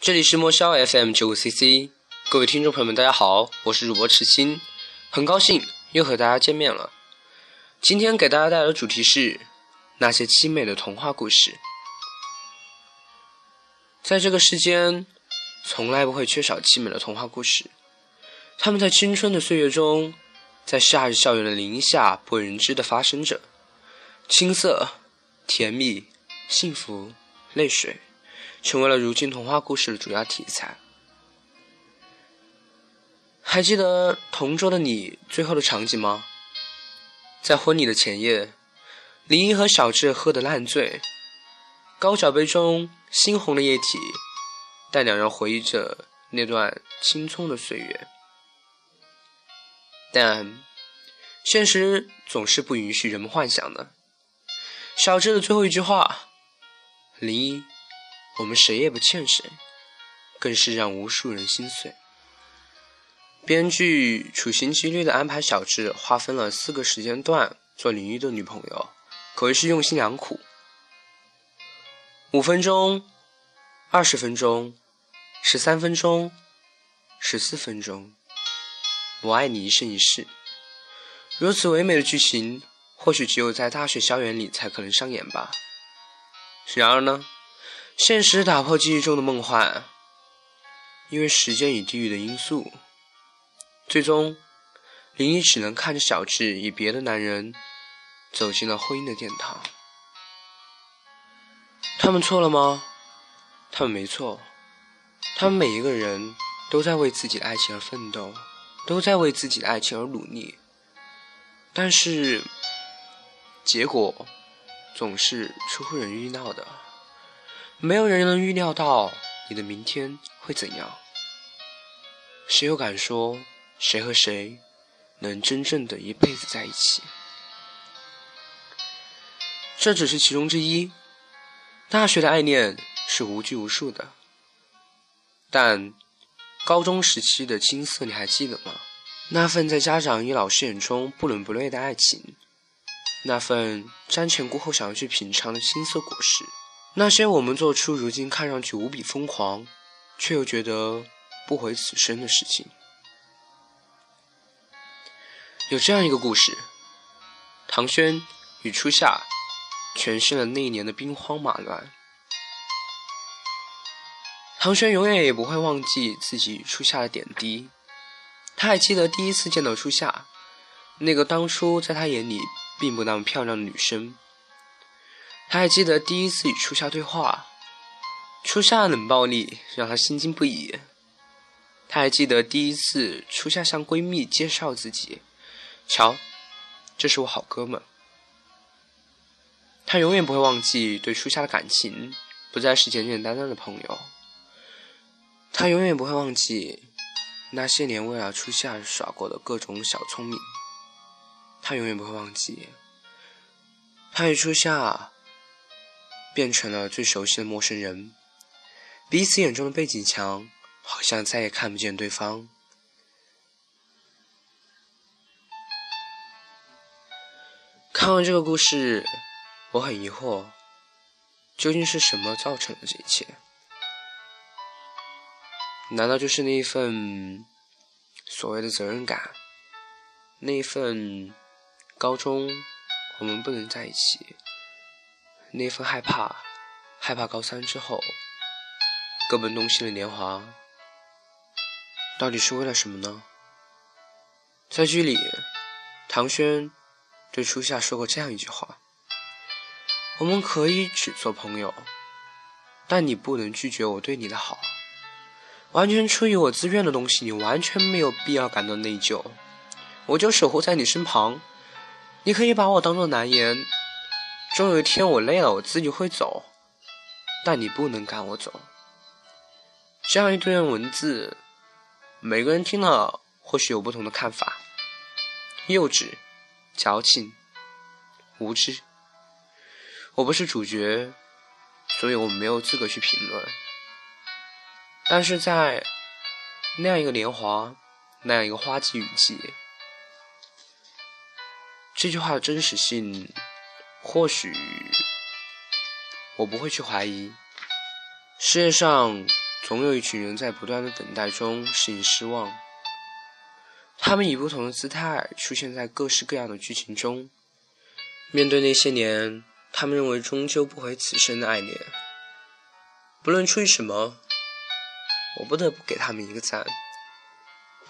这里是莫萧 FM 九五 CC，各位听众朋友们，大家好，我是主播池鑫，很高兴又和大家见面了。今天给大家带来的主题是那些凄美的童话故事。在这个世间，从来不会缺少凄美的童话故事，他们在青春的岁月中，在夏日校园的林下不为人知的发生着，青涩、甜蜜、幸福、泪水。成为了如今童话故事的主要题材。还记得同桌的你最后的场景吗？在婚礼的前夜，林一和小智喝得烂醉，高脚杯中猩红的液体，带两人回忆着那段青葱的岁月。但现实总是不允许人们幻想的。小智的最后一句话，林一。我们谁也不欠谁，更是让无数人心碎。编剧处心积虑的安排小智划分了四个时间段做林一的女朋友，可谓是用心良苦。五分钟、二十分钟、十三分钟、十四分钟，我爱你一生一世。如此唯美的剧情，或许只有在大学校园里才可能上演吧。然而呢？现实打破记忆中的梦幻，因为时间与地域的因素，最终林一只能看着小智与别的男人走进了婚姻的殿堂。他们错了吗？他们没错，他们每一个人都在为自己的爱情而奋斗，都在为自己的爱情而努力，但是结果总是出乎人意料的。没有人能预料到你的明天会怎样，谁又敢说谁和谁能真正的一辈子在一起？这只是其中之一。大学的爱恋是无拘无束的，但高中时期的青涩你还记得吗？那份在家长与老师眼中不伦不类的爱情，那份瞻前顾后想要去品尝的青涩果实。那些我们做出如今看上去无比疯狂，却又觉得不悔此生的事情，有这样一个故事：唐轩与初夏诠释了那一年的兵荒马乱。唐轩永远也不会忘记自己与初夏的点滴，他还记得第一次见到初夏，那个当初在他眼里并不那么漂亮的女生。他还记得第一次与初夏对话，初夏的冷暴力让他心惊不已。他还记得第一次初夏向闺蜜介绍自己，瞧，这是我好哥们。他永远不会忘记对初夏的感情，不再是简简单单的朋友。他永远不会忘记那些年为了初夏耍过的各种小聪明。他永远不会忘记他与初夏。变成了最熟悉的陌生人，彼此眼中的背景墙好像再也看不见对方。看完这个故事，我很疑惑，究竟是什么造成了这一切？难道就是那一份所谓的责任感，那一份高中我们不能在一起？那份害怕，害怕高三之后各奔东西的年华，到底是为了什么呢？在剧里，唐轩对初夏说过这样一句话：“我们可以只做朋友，但你不能拒绝我对你的好。完全出于我自愿的东西，你完全没有必要感到内疚。我就守护在你身旁，你可以把我当做难言。”终有一天我累了，我自己会走，但你不能赶我走。这样一段文字，每个人听了或许有不同的看法：幼稚、矫情、无知。我不是主角，所以我没有资格去评论。但是在那样一个年华，那样一个花季雨季，这句话的真实性。或许我不会去怀疑，世界上总有一群人在不断的等待中适应失望。他们以不同的姿态出现在各式各样的剧情中。面对那些年，他们认为终究不悔此生的爱恋，不论出于什么，我不得不给他们一个赞，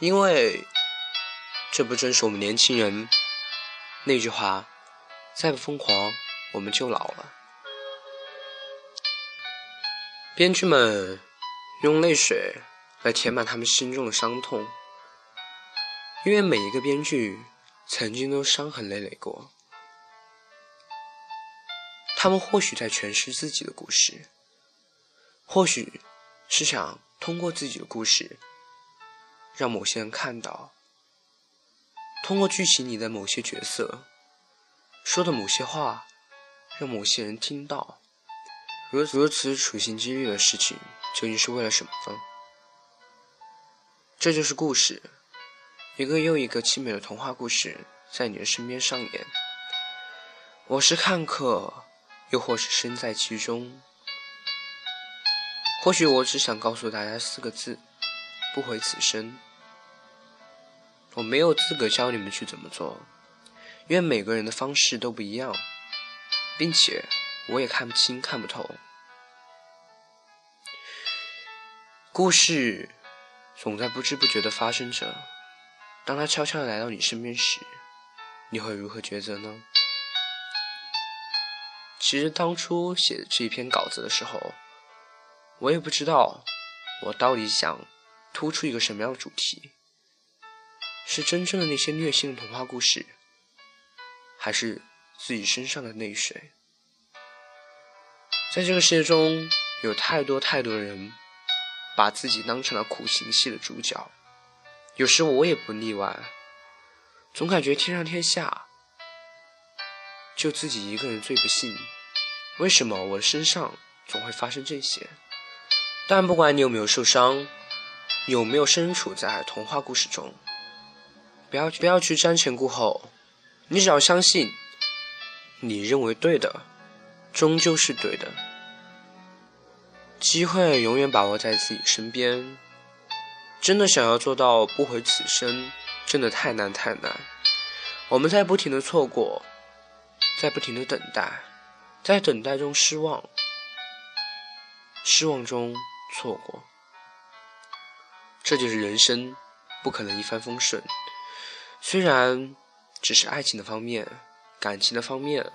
因为这不正是我们年轻人那句话：再不疯狂，我们就老了。编剧们用泪水来填满他们心中的伤痛。因为每一个编剧曾经都伤痕累累过，他们或许在诠释自己的故事，或许是想通过自己的故事，让某些人看到，通过剧情里的某些角色说的某些话，让某些人听到。如如此处心积虑的事情，究竟是为了什么呢？这就是故事。一个又一个凄美的童话故事在你的身边上演，我是看客，又或是身在其中。或许我只想告诉大家四个字：不悔此生。我没有资格教你们去怎么做，因为每个人的方式都不一样，并且我也看不清、看不透。故事总在不知不觉的发生着。当他悄悄地来到你身边时，你会如何抉择呢？其实当初写这一篇稿子的时候，我也不知道我到底想突出一个什么样的主题，是真正的那些虐心的童话故事，还是自己身上的泪水？在这个世界中，有太多太多的人把自己当成了苦情戏的主角。有时我也不例外，总感觉天上天下就自己一个人最不幸。为什么我的身上总会发生这些？但不管你有没有受伤，有没有身处在童话故事中，不要不要去瞻前顾后，你只要相信，你认为对的，终究是对的。机会永远把握在自己身边。真的想要做到不悔此生，真的太难太难。我们在不停的错过，在不停的等待，在等待中失望，失望中错过。这就是人生，不可能一帆风顺。虽然只是爱情的方面，感情的方面，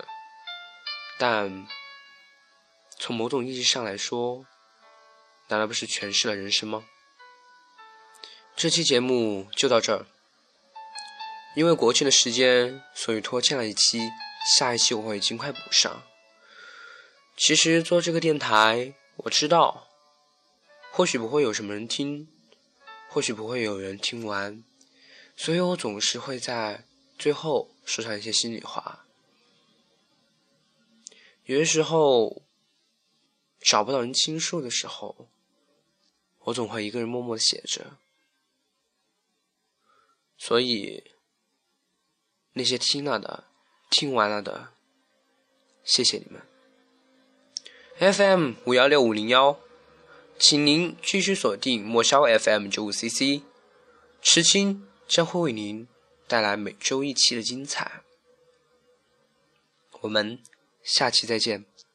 但从某种意义上来说，难道不是诠释了人生吗？这期节目就到这儿，因为国庆的时间，所以拖欠了一期，下一期我会尽快补上。其实做这个电台，我知道，或许不会有什么人听，或许不会有人听完，所以我总是会在最后说上一些心里话。有些时候找不到人倾诉的时候，我总会一个人默默的写着。所以，那些听了的、听完了的，谢谢你们。FM 五幺六五零幺，请您继续锁定莫萧 FM 九五 CC，痴青将会为您带来每周一期的精彩。我们下期再见。